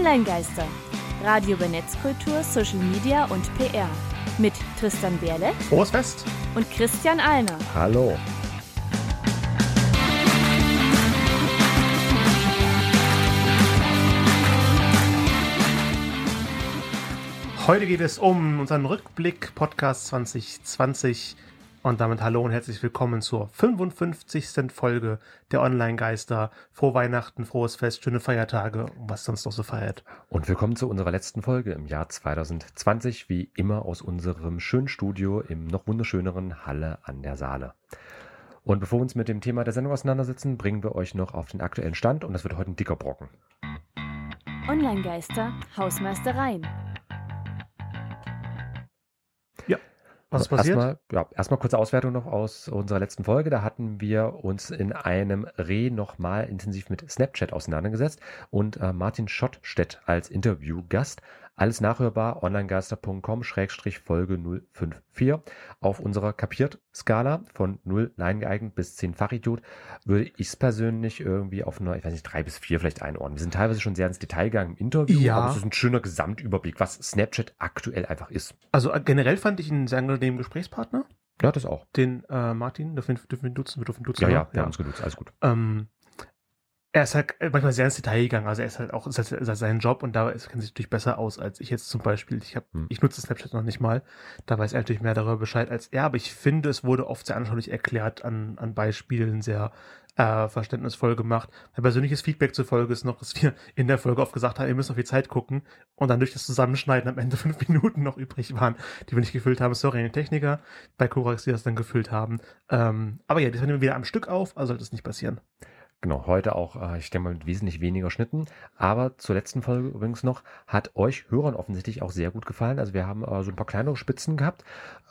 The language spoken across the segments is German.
Online-Geister. Radio über Netzkultur, Social Media und PR. Mit Tristan Berle. Frohes Fest. Und Christian Alner. Hallo. Heute geht es um unseren Rückblick Podcast 2020 und damit hallo und herzlich willkommen zur 55. Folge der Online-Geister. Frohe Weihnachten, frohes Fest, schöne Feiertage und was sonst noch so feiert. Und willkommen zu unserer letzten Folge im Jahr 2020, wie immer aus unserem schönen Studio im noch wunderschöneren Halle an der Saale. Und bevor wir uns mit dem Thema der Sendung auseinandersetzen, bringen wir euch noch auf den aktuellen Stand und das wird heute ein dicker Brocken. Online-Geister, Hausmeistereien. Was ist passiert? Erstmal, ja, erstmal kurze Auswertung noch aus unserer letzten Folge. Da hatten wir uns in einem Re nochmal intensiv mit Snapchat auseinandergesetzt und äh, Martin Schottstedt als Interviewgast alles nachhörbar onlinegeister.com-folge 054. Auf unserer Kapiert-Skala von 0 Nein geeignet bis 10 Fachidiot würde ich es persönlich irgendwie auf eine, ich weiß nicht, 3 bis 4 vielleicht einordnen. Wir sind teilweise schon sehr ins Detail gegangen im Interview, Ja. aber es ist ein schöner Gesamtüberblick, was Snapchat aktuell einfach ist. Also äh, generell fand ich einen sehr angenehmen Gesprächspartner. Ja, das auch. Den äh, Martin, dürfen, dürfen wir ihn duzen? Wir dürfen duzen, Ja, ne? ja, wir haben uns genutzt, alles gut. Ähm, er ist halt manchmal sehr ins Detail gegangen. Also er ist halt auch ist halt, ist halt sein Job und da kennt sich natürlich besser aus als ich jetzt zum Beispiel. Ich habe, Hm. ich nutze Snapchat noch nicht mal. Da weiß er natürlich mehr darüber Bescheid als er. Aber ich finde, es wurde oft sehr anschaulich erklärt an, an Beispielen, sehr äh, verständnisvoll gemacht. Mein persönliches Feedback zur Folge ist noch, dass wir in der Folge oft gesagt haben, ihr müsst auf die Zeit gucken und dann durch das Zusammenschneiden am Ende fünf Minuten noch übrig waren, die wir nicht gefüllt haben. Sorry an die Techniker bei Korax, die das dann gefüllt haben. Ähm, aber ja, das nehmen wir wieder am Stück auf, also sollte es nicht passieren. Genau, heute auch, äh, ich denke mal, mit wesentlich weniger Schnitten. Aber zur letzten Folge übrigens noch, hat euch Hörern offensichtlich auch sehr gut gefallen. Also wir haben äh, so ein paar kleinere Spitzen gehabt.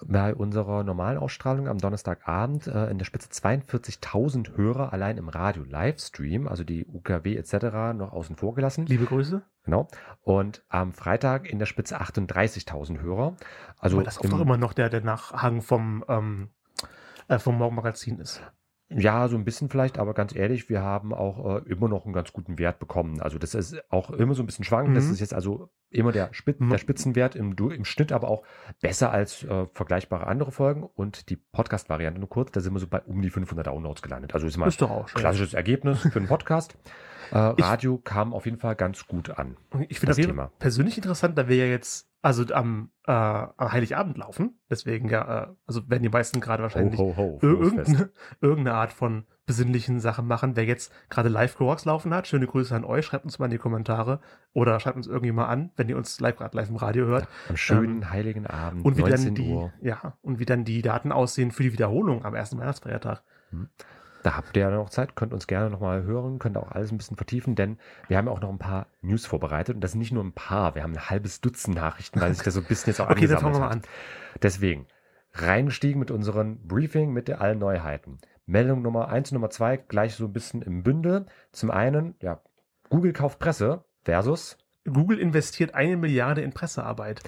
Bei unserer normalen Ausstrahlung am Donnerstagabend äh, in der Spitze 42.000 Hörer allein im Radio-Livestream, also die UKW etc. noch außen vor gelassen. Liebe Grüße. Genau. Und am Freitag in der Spitze 38.000 Hörer. Also Aber das im- auch immer noch der, der Nachhang vom, ähm, äh, vom Morgenmagazin ist. Ja, so ein bisschen vielleicht, aber ganz ehrlich, wir haben auch äh, immer noch einen ganz guten Wert bekommen. Also das ist auch immer so ein bisschen schwankend. Das Mhm. ist jetzt also immer der, Spit Mhm. der Spitzenwert im, im Schnitt, aber auch besser als äh, vergleichbare andere Folgen. Und die Podcast-Variante nur kurz, da sind wir so bei um die 500 Downloads gelandet. Also ist mal Ist schön. klassisches Ergebnis für einen Podcast. äh, Radio kam auf jeden Fall ganz gut an. Ich finde das das Thema. Persönlich interessant, da wir ja jetzt also am, äh, Heiligabend laufen. Deswegen ja, äh, also werden die meisten gerade wahrscheinlich ho, ho, Fest. irgendeine, irgendeine Art von besinnlichen Sachen machen. Wer jetzt gerade live Clorox laufen hat, schöne Grüße an euch. Schreibt uns mal in die Kommentare oder schreibt uns irgendwie mal an, wenn ihr uns live gerade live im Radio hört. Am schönen heiligen Abend, Ähm, Und wie 19 dann die, Uhr. ja, und wie dann die Daten aussehen für die Wiederholung am ersten Weihnachtsfeiertag. Da habt ihr ja noch Zeit, könnt uns gerne nochmal hören, könnt auch alles ein bisschen vertiefen, denn wir haben ja auch noch ein paar News vorbereitet und das sind nicht nur ein paar, wir haben ein halbes Dutzend Nachrichten, weil sich das so ein bisschen jetzt auch Okay, dann angesammelt fangen wir mal hat. an. Deswegen, reingestiegen mit unserem Briefing mit allen Neuheiten. Meldung Nummer eins und Nummer zwei gleich so ein bisschen im Bündel. Zum einen, ja, Google kauft Presse versus Google investiert eine Milliarde in Pressearbeit.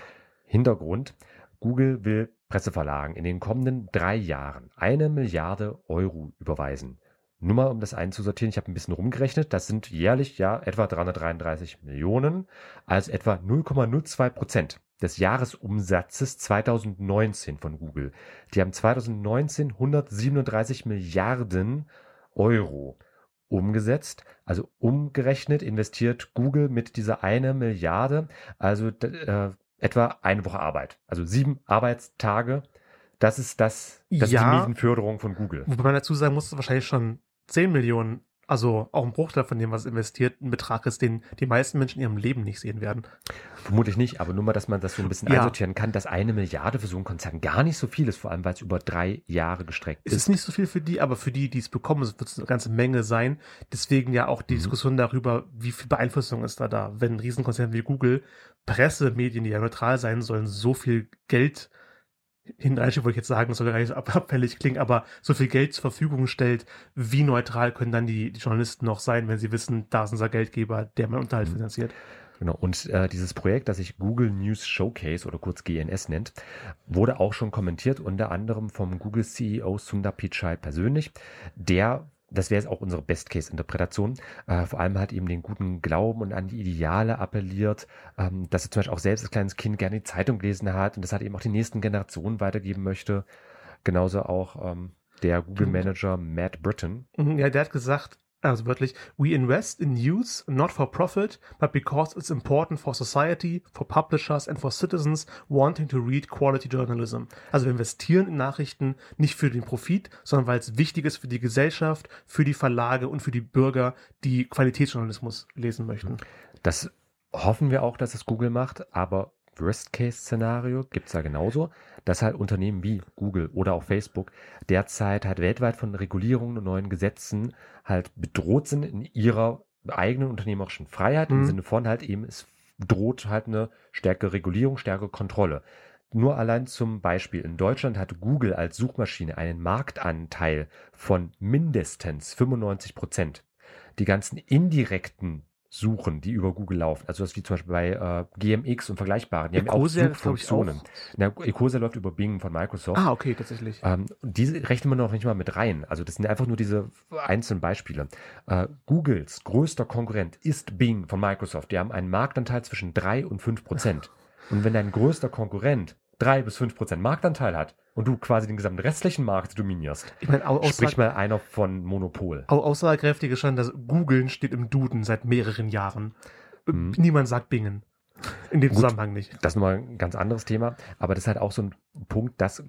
Hintergrund. Google will Presseverlagen in den kommenden drei Jahren eine Milliarde Euro überweisen. Nur mal, um das einzusortieren, ich habe ein bisschen rumgerechnet, das sind jährlich ja etwa 333 Millionen, also etwa 0,02 Prozent des Jahresumsatzes 2019 von Google. Die haben 2019 137 Milliarden Euro umgesetzt, also umgerechnet investiert Google mit dieser eine Milliarde, also äh, etwa eine Woche Arbeit, also sieben Arbeitstage. Das ist das, das ist Ja. die Mietenförderung von Google. Wobei man dazu sagen muss, wahrscheinlich schon 10 Millionen, also auch ein Bruchteil von dem, was investiert, ein Betrag ist, den die meisten Menschen in ihrem Leben nicht sehen werden. Vermutlich nicht, aber nur mal, dass man das so ein bisschen Ja. einsortieren kann, dass eine Milliarde für so einen Konzern gar nicht so viel ist, vor allem weil es über drei Jahre gestreckt Es ist. ist nicht so viel für die, aber für die, die es bekommen, wird es eine ganze Menge sein. Deswegen ja auch die Mhm. Diskussion darüber, wie viel Beeinflussung ist da da, wenn ein Riesenkonzern wie Google, Pressemedien, die ja neutral sein sollen, so viel Geld hinreichen, wollte ich jetzt sagen, das soll gar nicht so ab- abfällig klingen, aber so viel Geld zur Verfügung stellt, wie neutral können dann die, die Journalisten noch sein, wenn sie wissen, da ist unser Geldgeber, der mein Unterhalt Mhm. finanziert. Genau. Und äh, dieses Projekt, das sich Google News Showcase oder kurz GNS nennt, wurde auch schon kommentiert, unter anderem vom Google CEO Sundar Pichai persönlich. Der das wäre jetzt auch unsere Best-Case-Interpretation, äh, vor allem halt eben den guten Glauben und an die Ideale appelliert, ähm, dass er zum Beispiel auch selbst als kleines Kind gerne die Zeitung gelesen hat und das halt eben auch die nächsten Generationen weitergeben möchte. Genauso auch ähm, der Google-Manager Matt Britton. Mhm, Ja, der hat gesagt, also wörtlich, we invest in news not for profit, but because it's important for society, for publishers and for citizens wanting to read quality journalism. Also wir investieren in Nachrichten nicht für den Profit, sondern weil es wichtig ist für die Gesellschaft, für die Verlage und für die Bürger, die Qualitätsjournalismus lesen möchten. Das hoffen wir auch, dass es Google macht, aber Worst-Case-Szenario gibt es ja genauso, dass halt Unternehmen wie Google oder auch Facebook derzeit halt weltweit von Regulierungen und neuen Gesetzen halt bedroht sind in ihrer eigenen unternehmerischen Freiheit, Mhm. im Sinne von halt eben, es droht halt eine stärkere Regulierung, stärkere Kontrolle. Nur allein zum Beispiel, in Deutschland hat Google als Suchmaschine einen Marktanteil von mindestens 95 Prozent. Die ganzen indirekten Suchen, die über Google laufen, also das wie zum Beispiel bei äh, GMX und Vergleichbaren, die haben auch Ecosia, Suchfunktionen. auch. Na, Ecosia läuft über Bing von Microsoft. Ah, okay, tatsächlich. Ähm, diese rechnen wir noch nicht mal mit rein. Also das sind einfach nur diese einzelnen Beispiele. Äh, Googles größter Konkurrent ist Bing von Microsoft. Die haben einen Marktanteil zwischen 3 und 5 Prozent. Und wenn dein größter Konkurrent 3 bis 5 Prozent Marktanteil hat und du quasi den gesamten restlichen Markt dominierst, Ich meine, au- sprich mal einer von Monopol. au- aussagekräftig ist schon, dass Googlen steht im Duden seit mehreren Jahren. Äh, Mhm. Niemand sagt Bingen. In dem Gut. Zusammenhang nicht. Das ist nochmal ein ganz anderes Thema. Aber das ist halt auch so ein Punkt, dass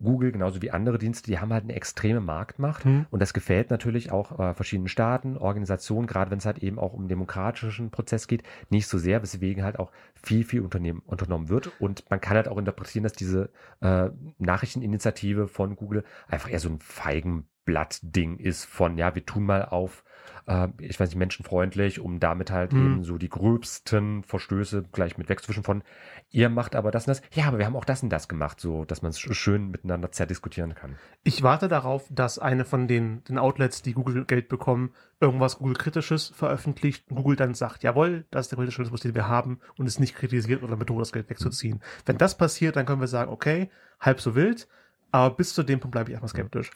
Google, genauso wie andere Dienste, die haben halt eine extreme Marktmacht. Hm. Und das gefällt natürlich auch äh, verschiedenen Staaten, Organisationen, gerade wenn es halt eben auch um demokratischen Prozess geht, nicht so sehr, weswegen halt auch viel, viel unternehmen, unternommen wird. Und man kann halt auch interpretieren, dass diese äh, Nachrichteninitiative von Google einfach eher so ein Feigenblatt-Ding ist von, ja, wir tun mal auf, äh, ich weiß nicht, menschenfreundlich, um damit halt Hm. eben so die gröbsten Verstöße gleich mit wegzuwischen von, ihr macht aber das und das, ja, aber wir haben auch das und das gemacht, so, dass man es schön miteinander zerdiskutieren kann. Ich warte darauf, dass eine von den, den Outlets, die Google Geld bekommen, irgendwas Google-Kritisches veröffentlicht und Google dann sagt, jawohl, das ist der politische Journalismus, den wir haben und es nicht kritisiert oder bedroht, das Geld wegzuziehen. Wenn das passiert, dann können wir sagen, okay, halb so wild, aber bis zu dem Punkt bleibe ich erstmal skeptisch.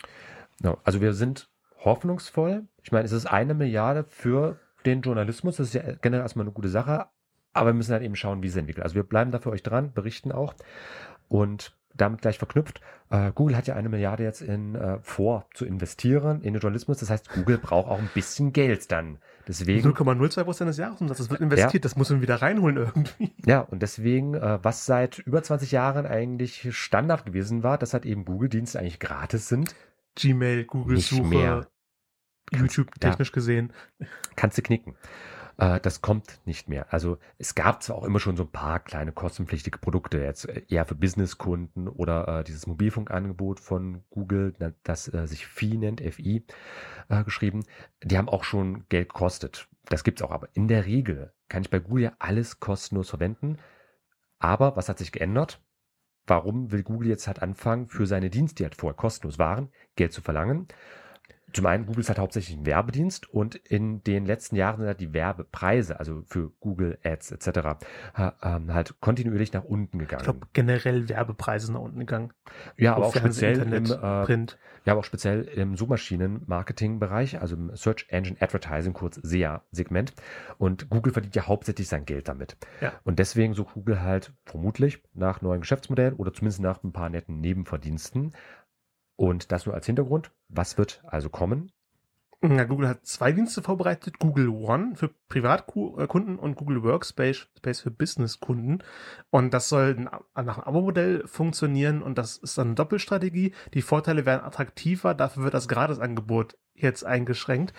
Ja, also wir sind hoffnungsvoll. Ich meine, es ist eine Milliarde für den Journalismus. Das ist ja generell erstmal eine gute Sache. Aber wir müssen halt eben schauen, wie es entwickelt. Also wir bleiben da für euch dran, berichten auch. Und damit gleich verknüpft, äh, Google hat ja eine Milliarde jetzt in, äh, vor zu investieren in den Journalismus. Das heißt, Google braucht auch ein bisschen Geld dann. Deswegen 0,02 Prozent des Jahresumsatzes wird investiert, das muss man wieder reinholen irgendwie. Ja, und deswegen, äh, was seit über 20 Jahren eigentlich Standard gewesen war, dass halt eben Google-Dienste eigentlich gratis sind, Gmail, Google Nicht Suche, mehr. YouTube Ja. technisch gesehen. kannst du knicken. Äh, das kommt nicht mehr. Also es gab zwar auch immer schon so ein paar kleine kostenpflichtige Produkte, jetzt äh, eher für Businesskunden oder äh, dieses Mobilfunkangebot von Google, das äh, sich Fi nennt, FI äh, geschrieben. Die haben auch schon Geld gekostet. Das gibt's auch, aber in der Regel kann ich bei Google ja alles kostenlos verwenden. Aber was hat sich geändert? Warum will Google jetzt halt anfangen, für seine Dienste, die halt vorher kostenlos waren, Geld zu verlangen? Zum einen, Google ist halt hauptsächlich ein Werbedienst und in den letzten Jahren sind halt die Werbepreise, also für Google Ads etc., ähm, halt kontinuierlich nach unten Ich gegangen. glaube, generell Werbepreise nach unten gegangen. ja, aber auch speziell im, äh, Print. ja, aber auch speziell im Suchmaschinen-Marketing-Bereich, also im Search Engine Advertising, kurz SEA-Segment. Und Google verdient ja hauptsächlich sein Geld damit. Ja. Und deswegen sucht Google halt vermutlich nach neuen Geschäftsmodellen oder zumindest nach ein paar netten Nebenverdiensten. Und das nur als Hintergrund. Was wird also kommen? Ja, Google hat zwei Dienste vorbereitet. Google One für Privatkunden und Google Workspace Space für Businesskunden. Und das soll nach einem Abo-Modell funktionieren und das ist dann eine Doppelstrategie. Die Vorteile werden attraktiver, dafür wird das Gratisangebot jetzt eingeschränkt.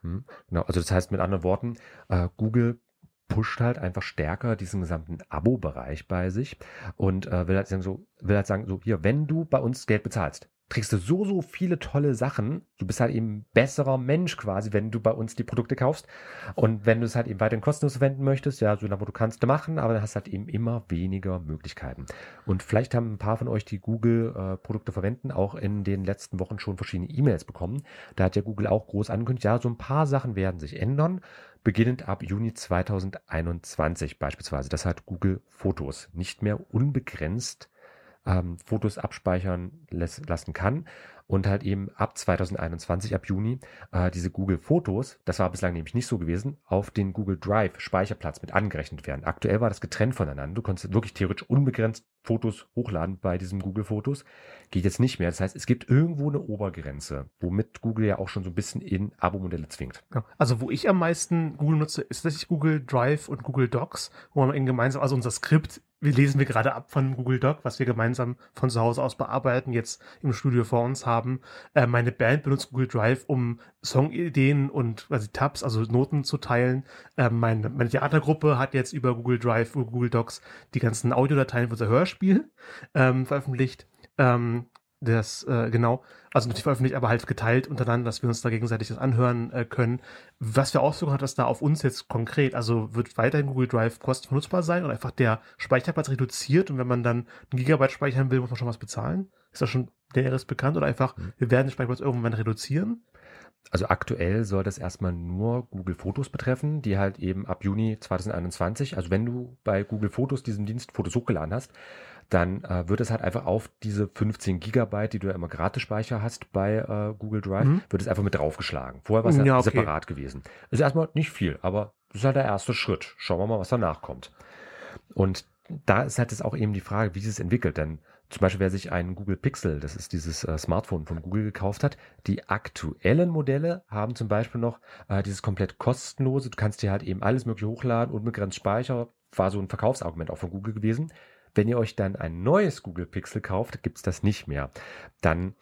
Hm, Genau, also das heißt mit anderen Worten, äh, Google pusht halt einfach stärker diesen gesamten Abo-Bereich bei sich und äh, will halt sagen, so, will halt sagen, so hier, wenn du bei uns Geld bezahlst, kriegst du so, so viele tolle Sachen. Du bist halt eben besserer Mensch quasi, wenn du bei uns die Produkte kaufst. Und wenn du es halt eben weiterhin kostenlos verwenden möchtest, ja, so, du kannst du machen, aber dann hast du halt eben immer weniger Möglichkeiten. Und vielleicht haben ein paar von euch, die Google-Produkte verwenden, auch in den letzten Wochen schon verschiedene E-Mails bekommen. Da hat ja Google auch groß angekündigt, ja, so ein paar Sachen werden sich ändern, beginnend ab Juni 2021 beispielsweise. Das hat Google Fotos nicht mehr unbegrenzt ähm, Fotos abspeichern lassen kann. und halt eben ab 2021, ab Juni, äh, diese Google Fotos, das war bislang nämlich nicht so gewesen, auf den Google Drive Speicherplatz mit angerechnet werden. Aktuell war das getrennt voneinander. Du konntest wirklich theoretisch unbegrenzt Fotos hochladen bei diesen Google Fotos. Geht jetzt nicht mehr. Das heißt, es gibt irgendwo eine Obergrenze, womit Google ja auch schon so ein bisschen in Abo-Modelle zwingt. Ja. Also wo ich am meisten Google nutze, ist tatsächlich Google Drive und Google Docs, wo man eben gemeinsam, also unser Skript wir lesen wir gerade ab von Google Doc, was wir gemeinsam von zu Hause aus bearbeiten, jetzt im Studio vor uns haben. Äh, meine Band benutzt Google Drive, um Songideen und quasi Tabs, also Noten zu teilen. Äh, meine, meine Theatergruppe hat jetzt über Google Drive, über Google Docs die ganzen Audiodateien für unser Hörspiel ähm, veröffentlicht. Ähm, das, äh, genau, also natürlich veröffentlicht, aber halt geteilt untereinander, dass wir uns da gegenseitig das anhören äh, können. Was wir Auswirkungen hat das da auf uns jetzt konkret? Also wird weiterhin Google Drive kostenlos nutzbar sein und einfach der Speicherplatz reduziert und wenn man dann ein Gigabyte speichern will, muss man schon was bezahlen? Ist das schon näheres bekannt oder einfach, mhm. wir werden den Speicherplatz irgendwann reduzieren? Also aktuell soll das erstmal nur Google Fotos betreffen, die halt eben ab Juni 2021, also wenn du bei Google Fotos diesen Dienst Fotos hochgeladen hast, dann äh, wird es halt einfach auf diese 15 Gigabyte, die du ja immer Gratisspeicher hast bei äh, Google Drive, mhm. wird es einfach mit draufgeschlagen. Vorher war es ja, okay. separat gewesen. Ist erstmal nicht viel, aber das ist halt der erste Schritt. Schauen wir mal, was danach kommt. Und da ist halt jetzt auch eben die Frage, wie sich es entwickelt, denn zum Beispiel, wer sich einen Google Pixel, das ist dieses äh, Smartphone von Google gekauft hat, die aktuellen Modelle haben zum Beispiel noch äh, dieses komplett kostenlose. Du kannst dir halt eben alles mögliche hochladen, unbegrenzt Speicher. War so ein Verkaufsargument auch von Google gewesen. Wenn ihr euch dann ein neues Google Pixel kauft, gibt es das nicht mehr. Dann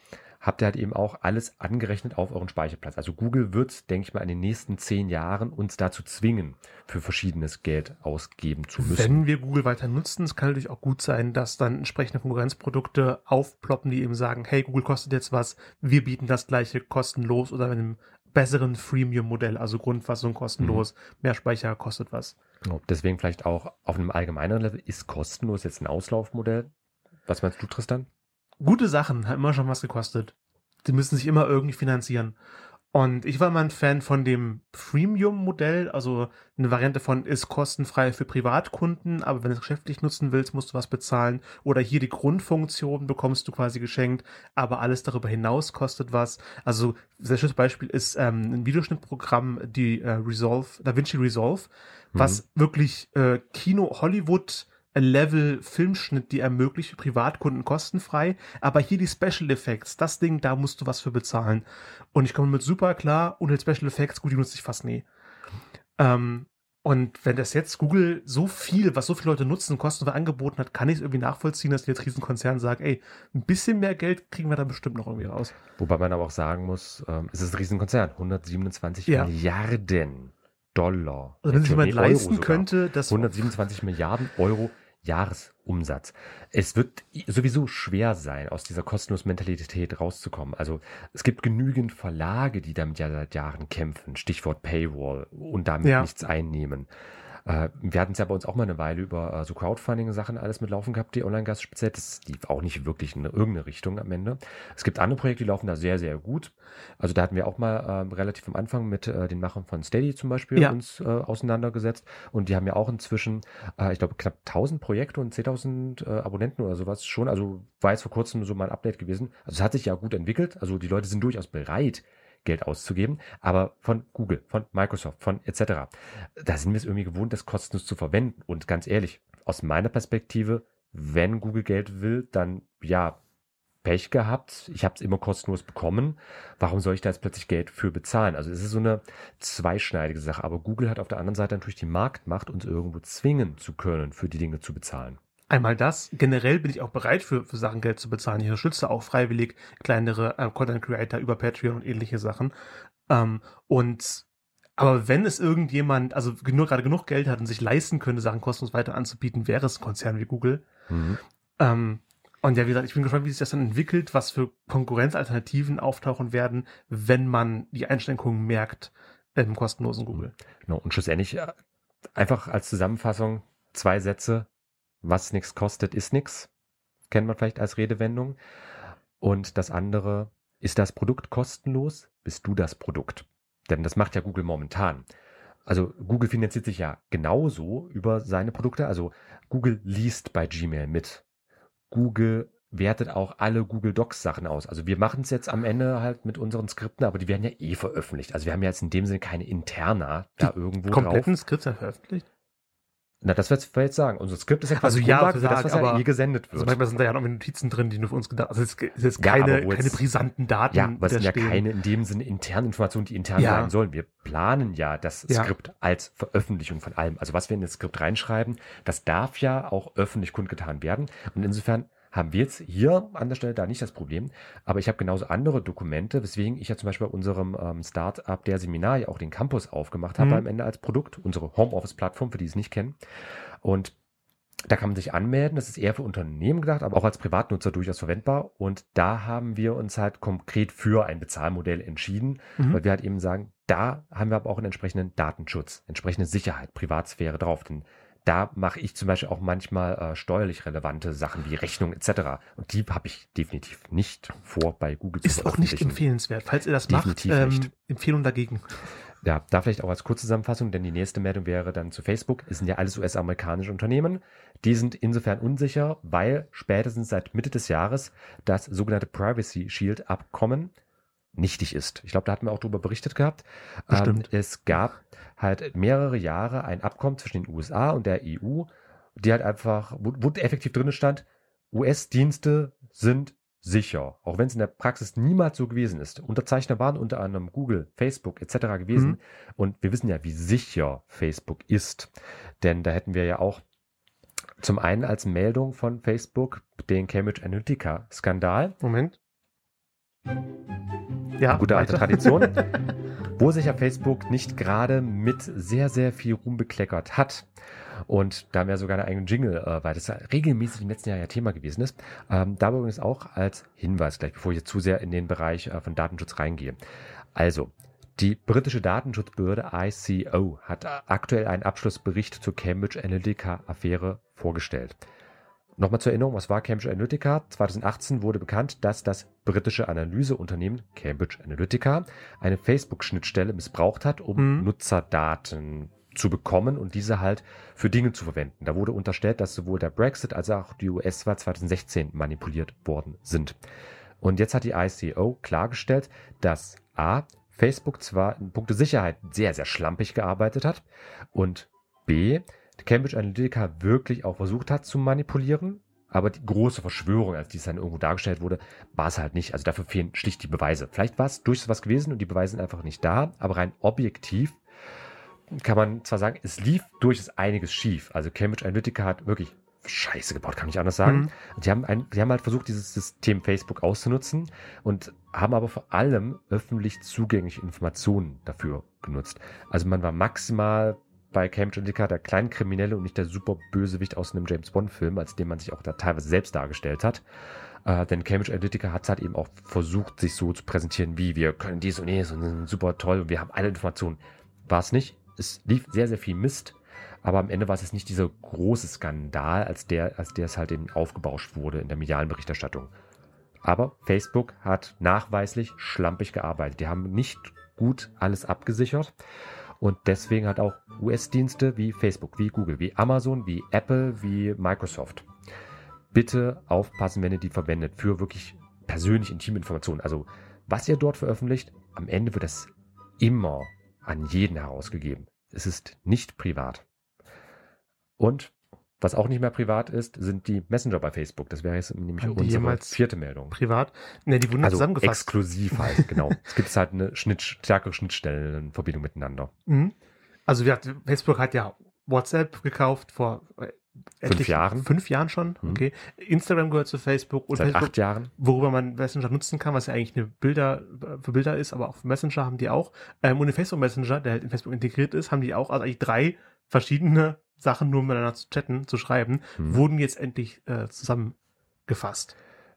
habt ihr halt eben auch alles angerechnet auf euren Speicherplatz. Also Google wird, denke ich mal, in den nächsten zehn Jahren uns dazu zwingen, für verschiedenes Geld ausgeben zu müssen. Wenn wir Google weiter nutzen, es kann natürlich auch gut sein, dass dann entsprechende Konkurrenzprodukte aufploppen, die eben sagen, hey, Google kostet jetzt was, wir bieten das gleiche kostenlos oder mit einem besseren Freemium-Modell, also Grundfassung kostenlos, mhm. mehr Speicher kostet was. Deswegen vielleicht auch auf einem allgemeineren Level, ist kostenlos jetzt ein Auslaufmodell? Was meinst du, Tristan? Gute Sachen, hat immer schon was gekostet. Die müssen sich immer irgendwie finanzieren. Und ich war mal ein Fan von dem Freemium-Modell, also eine Variante von ist kostenfrei für Privatkunden, aber wenn du es geschäftlich nutzen willst, musst du was bezahlen. Oder hier die Grundfunktion bekommst du quasi geschenkt, aber alles darüber hinaus kostet was. Also sehr schönes Beispiel ist ähm, ein Videoschnittprogramm, die äh, Resolve, DaVinci Resolve, mhm. was wirklich äh, Kino Hollywood Level Filmschnitt, die ermöglicht für Privatkunden kostenfrei. Aber hier die Special Effects, das Ding, da musst du was für bezahlen. Und ich komme mit super klar und mit Special Effects, gut, die nutze ich fast nie. Ähm, und wenn das jetzt Google so viel, was so viele Leute nutzen, kostenfrei angeboten hat, kann ich es irgendwie nachvollziehen, dass die jetzt Riesenkonzern sagen, ey, ein bisschen mehr Geld kriegen wir da bestimmt noch irgendwie raus. Wobei man aber auch sagen muss, ähm, es ist ein Riesenkonzern, 127 ja. Milliarden Dollar. Also wenn sich jemand leisten könnte, dass 127 Milliarden Euro Jahresumsatz. Es wird sowieso schwer sein, aus dieser kostenlosen Mentalität rauszukommen. Also es gibt genügend Verlage, die damit ja seit Jahren kämpfen. Stichwort Paywall und damit ja. nichts einnehmen. Äh, wir hatten es ja bei uns auch mal eine Weile über äh, so Crowdfunding-Sachen alles mit laufen gehabt, die Online-Gast speziell. Das lief auch nicht wirklich in irgendeine Richtung am Ende. Es gibt andere Projekte, die laufen da sehr, sehr gut. Also da hatten wir auch mal äh, relativ am Anfang mit äh, den Machern von Steady zum Beispiel ja. uns äh, auseinandergesetzt. Und die haben ja auch inzwischen, äh, ich glaube, knapp 1000 Projekte und 10.000 äh, Abonnenten oder sowas schon. Also war jetzt vor kurzem so mal ein Update gewesen. Also es hat sich ja gut entwickelt. Also die Leute sind durchaus bereit, Geld auszugeben, aber von Google, von Microsoft, von etc. Da sind wir es irgendwie gewohnt, das kostenlos zu verwenden. Und ganz ehrlich, aus meiner Perspektive, wenn Google Geld will, dann ja, Pech gehabt. Ich habe es immer kostenlos bekommen. Warum soll ich da jetzt plötzlich Geld für bezahlen? Also es ist so eine zweischneidige Sache. Aber Google hat auf der anderen Seite natürlich die Marktmacht, uns irgendwo zwingen zu können, für die Dinge zu bezahlen. Einmal das. Generell bin ich auch bereit, für, für Sachen Geld zu bezahlen. Ich unterstütze auch freiwillig kleinere äh, Content Creator über Patreon und ähnliche Sachen. Ähm, und aber wenn es irgendjemand, also nur gerade genug Geld hat und sich leisten könnte, Sachen kostenlos weiter anzubieten, wäre es ein Konzern wie Google. Mhm. Ähm, und ja, wie gesagt, ich bin gespannt, wie sich das dann entwickelt, was für Konkurrenzalternativen auftauchen werden, wenn man die Einschränkungen merkt im kostenlosen Google. Genau, und schlussendlich äh, einfach als Zusammenfassung zwei Sätze was nichts kostet, ist nichts. Kennt man vielleicht als Redewendung. Und das andere, ist das Produkt kostenlos? Bist du das Produkt? Denn das macht ja Google momentan. Also Google finanziert sich ja genauso über seine Produkte. Also Google liest bei Gmail mit. Google wertet auch alle Google Docs Sachen aus. Also wir machen es jetzt am Ende halt mit unseren Skripten, aber die werden ja eh veröffentlicht. Also wir haben ja jetzt in dem Sinne keine Interna da irgendwo Kompletten drauf. Skripte veröffentlicht? Na, das wird wir jetzt sagen. Unser Skript ist ja quasi Also ja, Grundlage für das, was ja aber- eh gesendet Also wird. manchmal sind da ja noch Notizen drin, die nur für uns gedacht Also es ist jetzt Ja, keine, wo keine brisanten Daten. Ja, aber es sind ja stehen. keine in dem Sinne internen Informationen, die intern Ja. sein sollen. Wir planen ja das Ja. Skript als Veröffentlichung von allem. Also was wir in das Skript reinschreiben, das darf ja auch öffentlich kundgetan werden. Und insofern haben wir jetzt hier an der Stelle da nicht das Problem. Aber ich habe genauso andere Dokumente, weswegen ich ja zum Beispiel bei unserem ähm, Start-up der Seminar ja auch den Campus aufgemacht habe Mhm. am Ende als Produkt, unsere Homeoffice-Plattform, für die es nicht kennen. Und da kann man sich anmelden. Das ist eher für Unternehmen gedacht, aber auch als Privatnutzer durchaus verwendbar. Und da haben wir uns halt konkret für ein Bezahlmodell entschieden, Mhm. weil wir halt eben sagen, da haben wir aber auch einen entsprechenden Datenschutz, entsprechende Sicherheit, Privatsphäre drauf. Denn da mache ich zum Beispiel auch manchmal äh, steuerlich relevante Sachen wie Rechnungen etc. Und die habe ich definitiv nicht vor, bei Google zu Ist auch nicht empfehlenswert. Falls ihr das Definitiv macht, ähm, nicht. Empfehlung dagegen. Ja, da vielleicht auch als Kurzzusammenfassung, denn die nächste Meldung wäre dann zu Facebook. Es sind ja alles US-amerikanische Unternehmen. Die sind insofern unsicher, weil spätestens seit Mitte des Jahres das sogenannte Privacy Shield Abkommen nichtig ist. Ich glaube, da hatten wir auch darüber berichtet gehabt. Bestimmt. Ähm, es gab halt mehrere Jahre ein Abkommen zwischen den USA und der EU, die halt einfach, wo, wo effektiv drin stand, US-Dienste sind sicher, auch wenn es in der Praxis niemals so gewesen ist. Unterzeichner waren unter anderem Google, Facebook etc. gewesen. Mhm. Und wir wissen ja, wie sicher Facebook ist. Denn da hätten wir ja auch zum einen als Meldung von Facebook den Cambridge Analytica-Skandal, Moment. Ja, gute alte. Tradition, wo sich ja Facebook nicht gerade mit sehr, sehr viel Ruhm bekleckert hat. Und da haben wir sogar einen eigenen Jingle, äh, weil das ja regelmäßig im letzten Jahr ja Thema gewesen ist. Ähm, da übrigens auch als Hinweis gleich, bevor ich jetzt zu sehr in den Bereich äh, von Datenschutz reingehe. Also, die britische Datenschutzbehörde ICO hat aktuell einen Abschlussbericht zur Cambridge Analytica-Affäre vorgestellt. Nochmal zur Erinnerung, was war Cambridge Analytica? 2018 wurde bekannt, dass das britische Analyseunternehmen Cambridge Analytica eine Facebook-Schnittstelle missbraucht hat, um Mhm. Nutzerdaten zu bekommen und diese halt für Dinge zu verwenden. Da wurde unterstellt, dass sowohl der Brexit als auch die US-Wahl 2016 manipuliert worden sind. Und jetzt hat die ICO klargestellt, dass A, Facebook zwar in puncto Sicherheit sehr, sehr schlampig gearbeitet hat und B, Cambridge Analytica wirklich auch versucht hat zu manipulieren, aber die große Verschwörung, als dies dann irgendwo dargestellt wurde, war es halt nicht. Also dafür fehlen schlicht die Beweise. Vielleicht war es durchaus was gewesen und die Beweise sind einfach nicht da, aber rein objektiv kann man zwar sagen, es lief durchaus einiges schief. Also Cambridge Analytica hat wirklich Scheiße gebaut, kann ich anders sagen. Mhm. Die haben, ein, die haben halt versucht, dieses System Facebook auszunutzen und haben aber vor allem öffentlich zugängliche Informationen dafür genutzt. Also man war maximal bei Cambridge Analytica der Kleinkriminelle und nicht der super Bösewicht aus einem James Bond Film, als den man sich auch da teilweise selbst dargestellt hat. Äh, denn Cambridge Analytica hat halt eben auch versucht, sich so zu präsentieren, wie wir können dies und jenes und sind super toll und wir haben alle Informationen. War es nicht. Es lief sehr, sehr viel Mist. Aber am Ende war es jetzt nicht dieser große Skandal, als der, als der es halt eben aufgebauscht wurde in der medialen Berichterstattung. Aber Facebook hat nachweislich schlampig gearbeitet. Die haben nicht gut alles abgesichert. Und deswegen hat auch US-Dienste wie Facebook, wie Google, wie Amazon, wie Apple, wie Microsoft. Bitte aufpassen, wenn ihr die verwendet für wirklich persönlich intime Informationen. Also was ihr dort veröffentlicht, am Ende wird das immer an jeden herausgegeben. Es ist nicht privat. Und was auch nicht mehr privat ist, sind die Messenger bei Facebook. Das wäre jetzt nämlich Haben die unsere vierte Meldung. Privat. Ne, die wurden Also zusammengefasst. exklusiv halt, genau. Es gibt halt eine Schnitt, stärkere Schnittstellenverbindung miteinander. Mhm. Also wir, Facebook hat ja WhatsApp gekauft vor äh, etlichen- Jahren. Fünf Jahren schon, Mhm. okay. Instagram gehört zu Facebook und Seit Facebook, acht Jahren. worüber man Messenger nutzen kann, was ja eigentlich eine Bilder für Bilder ist, aber auch für Messenger haben die auch. Ähm, und den Facebook Messenger, der halt in Facebook integriert ist, haben die auch, also eigentlich drei verschiedene Sachen nur miteinander zu chatten, zu schreiben, Hm. wurden jetzt endlich äh, zusammengefasst.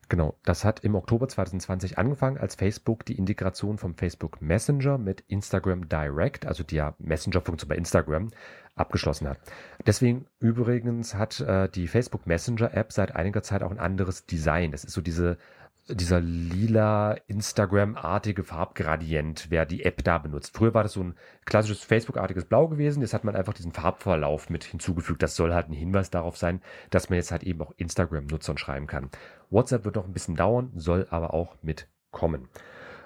Genau, das hat im Oktober 2020 angefangen, als Facebook die Integration vom Facebook Messenger mit Instagram Direct, also der Messenger-Funktion bei Instagram, abgeschlossen hat. Deswegen übrigens hat äh, die Facebook Messenger App seit einiger Zeit auch ein anderes Design. Das ist so diese dieser lila Instagram-artige Farbgradient, wer die App da benutzt. Früher war das so ein klassisches Facebook-artiges Blau gewesen. Jetzt hat man einfach diesen Farbverlauf mit hinzugefügt. Das soll halt ein Hinweis darauf sein, dass man jetzt halt eben auch Instagram-Nutzern schreiben kann. WhatsApp wird noch ein bisschen dauern, soll aber auch mitkommen.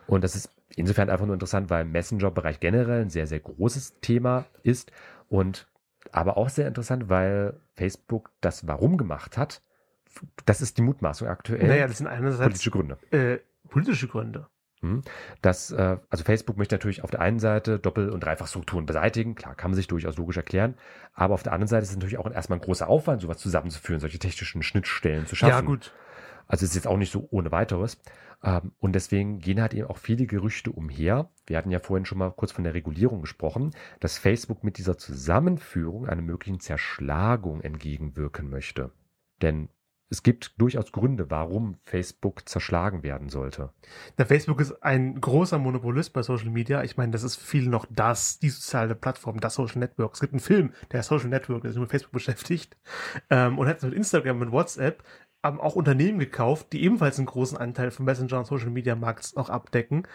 Und das ist insofern einfach nur interessant, weil Messenger-Bereich generell ein sehr, sehr großes Thema ist und aber auch sehr interessant, weil Facebook das Warum gemacht hat. Das ist die Mutmaßung aktuell. Naja, das sind einerseits politische Gründe. Äh, politische Gründe. Hm. Das, äh, also Facebook möchte natürlich auf der einen Seite Doppel- und Dreifachstrukturen beseitigen. Klar, kann man sich durchaus logisch erklären. Aber auf der anderen Seite ist es natürlich auch erstmal ein großer Aufwand, sowas zusammenzuführen, solche technischen Schnittstellen zu schaffen. Ja, gut. Also es ist jetzt auch nicht so ohne weiteres. Ähm, und deswegen gehen halt eben auch viele Gerüchte umher. Wir hatten ja vorhin schon mal kurz von der Regulierung gesprochen, dass Facebook mit dieser Zusammenführung einer möglichen Zerschlagung entgegenwirken möchte. Denn es gibt durchaus Gründe, warum Facebook zerschlagen werden sollte. Der Facebook ist ein großer Monopolist bei Social Media. Ich meine, das ist viel noch das, die soziale Plattform, das Social Network. Es gibt einen Film, der Social Network, der sich mit Facebook beschäftigt. Ähm, und hat mit Instagram und WhatsApp haben auch Unternehmen gekauft, die ebenfalls einen großen Anteil vom Messenger und Social Media Markts noch abdecken.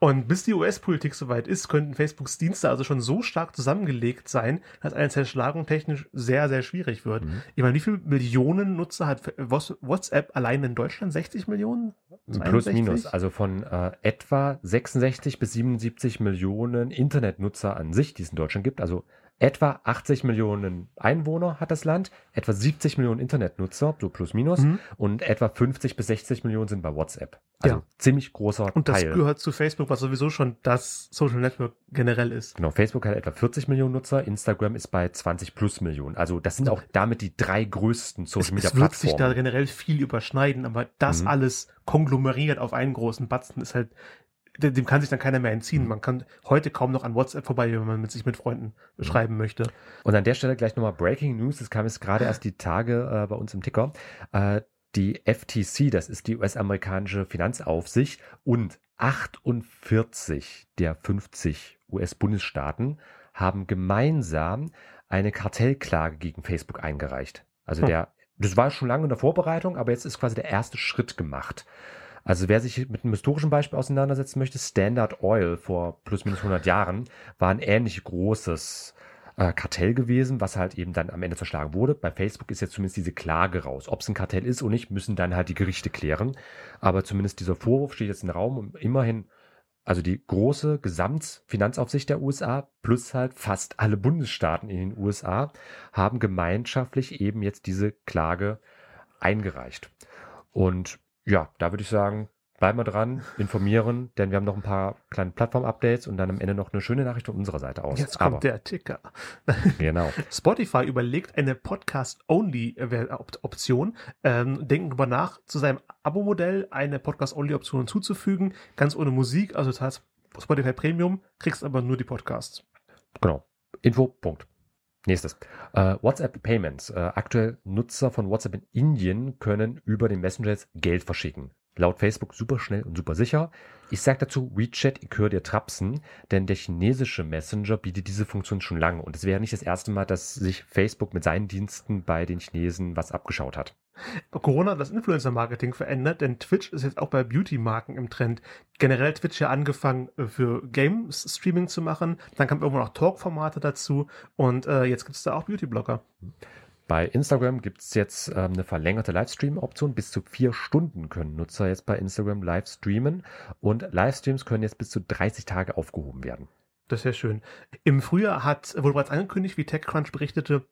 Und bis die US-Politik soweit ist, könnten Facebooks Dienste also schon so stark zusammengelegt sein, dass eine Zerschlagung technisch sehr, sehr schwierig wird. Mhm. Ich meine, wie viele Millionen Nutzer hat WhatsApp allein in Deutschland? 60 Millionen? 62? Plus, minus. Also von äh, etwa 66 bis 77 Millionen Internetnutzer an sich, die es in Deutschland gibt. Also Etwa 80 Millionen Einwohner hat das Land, etwa 70 Millionen Internetnutzer, so plus minus, mhm. und etwa 50 bis 60 Millionen sind bei WhatsApp. Also ja. ziemlich großer Und das Teil. gehört zu Facebook, was sowieso schon das Social Network generell ist. Genau, Facebook hat etwa 40 Millionen Nutzer, Instagram ist bei 20 plus Millionen. Also das sind auch damit die drei größten Social Media Plattformen. Es wird sich da generell viel überschneiden, aber das mhm. alles konglomeriert auf einen großen Batzen ist halt dem kann sich dann keiner mehr entziehen. Mhm. Man kann heute kaum noch an WhatsApp vorbei, wenn man mit sich mit Freunden mhm. schreiben möchte. Und an der Stelle gleich nochmal Breaking News. Das kam jetzt gerade erst die Tage äh, bei uns im Ticker. Äh, die FTC, das ist die US-amerikanische Finanzaufsicht und 48 der 50 US-Bundesstaaten haben gemeinsam eine Kartellklage gegen Facebook eingereicht. Also hm. der, das war schon lange in der Vorbereitung, aber jetzt ist quasi der erste Schritt gemacht. Also wer sich mit einem historischen Beispiel auseinandersetzen möchte, Standard Oil vor plus minus 100 Jahren war ein ähnlich großes äh, Kartell gewesen, was halt eben dann am Ende zerschlagen wurde. Bei Facebook ist jetzt zumindest diese Klage raus. Ob es ein Kartell ist oder nicht, müssen dann halt die Gerichte klären. Aber zumindest dieser Vorwurf steht jetzt im Raum und immerhin also die große Gesamtfinanzaufsicht der USA plus halt fast alle Bundesstaaten in den USA haben gemeinschaftlich eben jetzt diese Klage eingereicht. Und ja, da würde ich sagen, bleiben wir dran, informieren, denn wir haben noch ein paar kleine Plattform-Updates und dann am Ende noch eine schöne Nachricht von unserer Seite aus. Jetzt kommt Aber, der Ticker. Genau. Spotify überlegt eine Podcast-Only-Option, ähm, denken darüber nach, zu seinem Abo-Modell eine Podcast-Only-Option hinzuzufügen, ganz ohne Musik, also das heißt Spotify Premium, kriegst aber nur die Podcasts. Genau. Info, Punkt. Nächstes. Uh, WhatsApp Payments. Uh, aktuell Nutzer von WhatsApp in Indien können über den Messenger jetzt Geld verschicken. Laut Facebook super schnell und super sicher. Ich sage dazu WeChat, ich höre dir trapsen, denn der chinesische Messenger bietet diese Funktion schon lange und es wäre nicht das erste Mal, dass sich Facebook mit seinen Diensten bei den Chinesen was abgeschaut hat. Corona hat das Influencer-Marketing verändert, denn Twitch ist jetzt auch bei Beauty-Marken im Trend. Generell Twitch ja angefangen äh, für Games-Streaming zu machen, dann kamen irgendwann auch Talk-Formate dazu und äh, jetzt gibt es da auch Beauty-Blogger. Bei Instagram gibt es jetzt ähm, eine verlängerte Livestream-Option. Bis zu vier Stunden können Nutzer jetzt bei Instagram live streamen und Livestreams können jetzt bis zu 30 Tage aufgehoben werden. Das ist ja schön. Im Frühjahr hat, wurde bereits angekündigt, wie TechCrunch berichtete,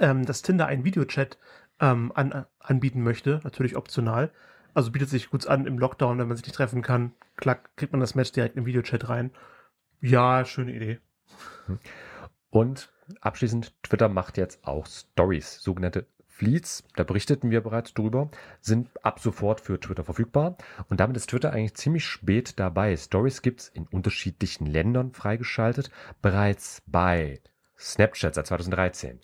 ähm, dass Tinder einen Videochat ähm, an, anbieten möchte, natürlich optional. Also bietet sich gut an im Lockdown, wenn man sich nicht treffen kann. Klack, kriegt man das Match direkt im Videochat rein. Ja, schöne Idee. Und abschließend, Twitter macht jetzt auch Stories, sogenannte Fleets, da berichteten wir bereits drüber, sind ab sofort für Twitter verfügbar. Und damit ist Twitter eigentlich ziemlich spät dabei. Stories gibt es in unterschiedlichen Ländern freigeschaltet, bereits bei Snapchat seit 2013,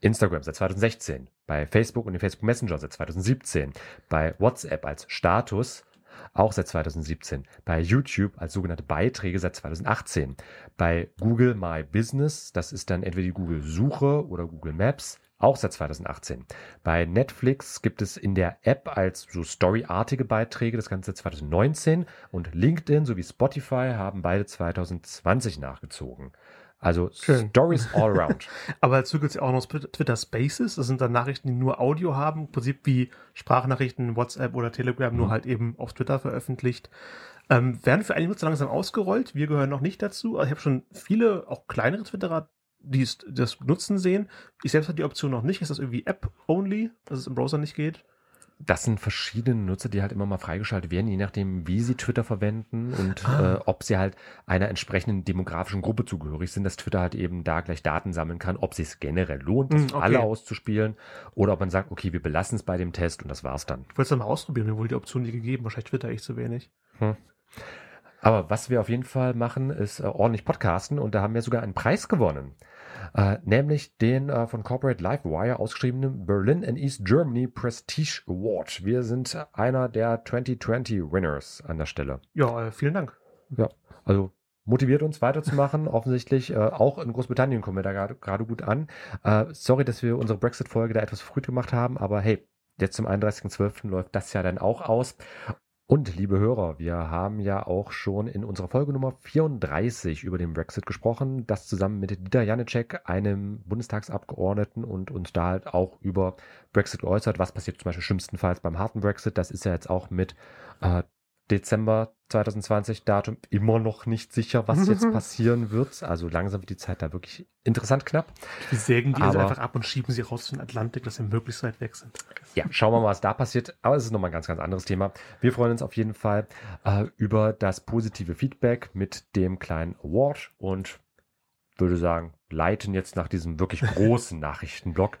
Instagram seit 2016, bei Facebook und dem Facebook Messenger seit 2017, bei WhatsApp als Status auch seit 2017, bei YouTube als sogenannte Beiträge seit 2018, bei Google My Business, das ist dann entweder die Google Suche oder Google Maps, auch seit 2018. Bei Netflix gibt es in der App als so storyartige Beiträge das Ganze 2019 und LinkedIn sowie Spotify haben beide 2020 nachgezogen. Also Schön. Stories all around. Aber dazu gibt es ja auch noch Twitter Spaces. Das sind dann Nachrichten, die nur Audio haben. Im Prinzip wie Sprachnachrichten, WhatsApp oder Telegram, nur Mhm. halt eben auf Twitter veröffentlicht. Ähm, werden für einige Nutzer langsam ausgerollt. Wir gehören noch nicht dazu. Also ich habe schon viele, auch kleinere Twitterer, die das nutzen sehen. Ich selbst habe die Option noch nicht. Ist das irgendwie App-only, dass es im Browser nicht geht? Das sind verschiedene Nutzer, die halt immer mal freigeschaltet werden, je nachdem, wie sie Twitter verwenden und Ah. äh, ob sie halt einer entsprechenden demografischen Gruppe zugehörig sind, dass Twitter halt eben da gleich Daten sammeln kann, ob sich es generell lohnt, das Hm, für okay. alle auszuspielen oder ob man sagt, okay, wir belassen es bei dem Test und das war's dann. Ich wollte es mal ausprobieren. Mir wurde die Option nie gegeben. Wahrscheinlich Twitter echt zu wenig. Aber was wir auf jeden Fall machen, ist äh, ordentlich podcasten und da haben wir sogar einen Preis gewonnen. Äh, nämlich den äh, von Corporate Livewire ausgeschriebenen Berlin and East Germany Prestige Award. Wir sind einer der 2020 Winners an der Stelle. Ja, äh, vielen Dank. Also motiviert uns weiterzumachen. Offensichtlich äh, auch in Großbritannien kommen wir da gerade- gerade gut an. Äh, sorry, dass wir unsere Brexit-Folge da etwas früh gemacht haben, aber hey, jetzt zum 31.12. läuft das ja dann auch aus. Und liebe Hörer, wir haben ja auch schon in unserer Folge Nummer 34 über den Brexit gesprochen, das zusammen mit Dieter Janicek, einem Bundestagsabgeordneten und uns da halt auch über Brexit geäußert. Was passiert zum Beispiel schlimmstenfalls beim harten Brexit? Das ist ja jetzt auch mit äh, Dezember 2020 Datum immer noch nicht sicher, was jetzt passieren wird. Also langsam wird die Zeit da wirklich interessant knapp. Wir sägen die also Aber- einfach ab und schieben sie raus in den Atlantik, dass sie möglichst weit weg sind. Ja, schauen wir mal, was da passiert. Aber es ist nochmal ein ganz, ganz anderes Thema. Wir freuen uns auf jeden Fall äh, über das positive Feedback mit dem kleinen Award und würde sagen, leiten jetzt nach diesem wirklich großen Nachrichtenblock.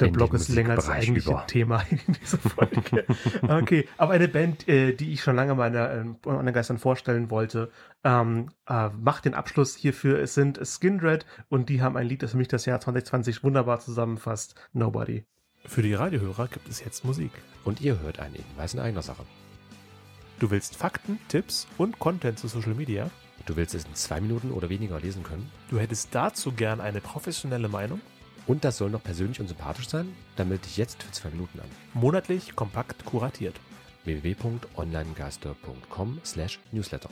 Der Blog ist länger als eigentliche über. Thema in dieser Folge. okay, aber eine Band, äh, die ich schon lange meiner ähm, anderen Geistern vorstellen wollte, ähm, äh, macht den Abschluss hierfür. Es sind Skindred und die haben ein Lied, das für mich das Jahr 2020 wunderbar zusammenfasst. Nobody. Für die Radiohörer gibt es jetzt Musik. Und ihr hört einen Hinweis in eigener Sache. Du willst Fakten, Tipps und Content zu Social Media? Du willst es in zwei Minuten oder weniger lesen können? Du hättest dazu gern eine professionelle Meinung? Und das soll noch persönlich und sympathisch sein? Dann melde dich jetzt für zwei Minuten an. Monatlich kompakt kuratiert. www.onlinegeister.com slash newsletter.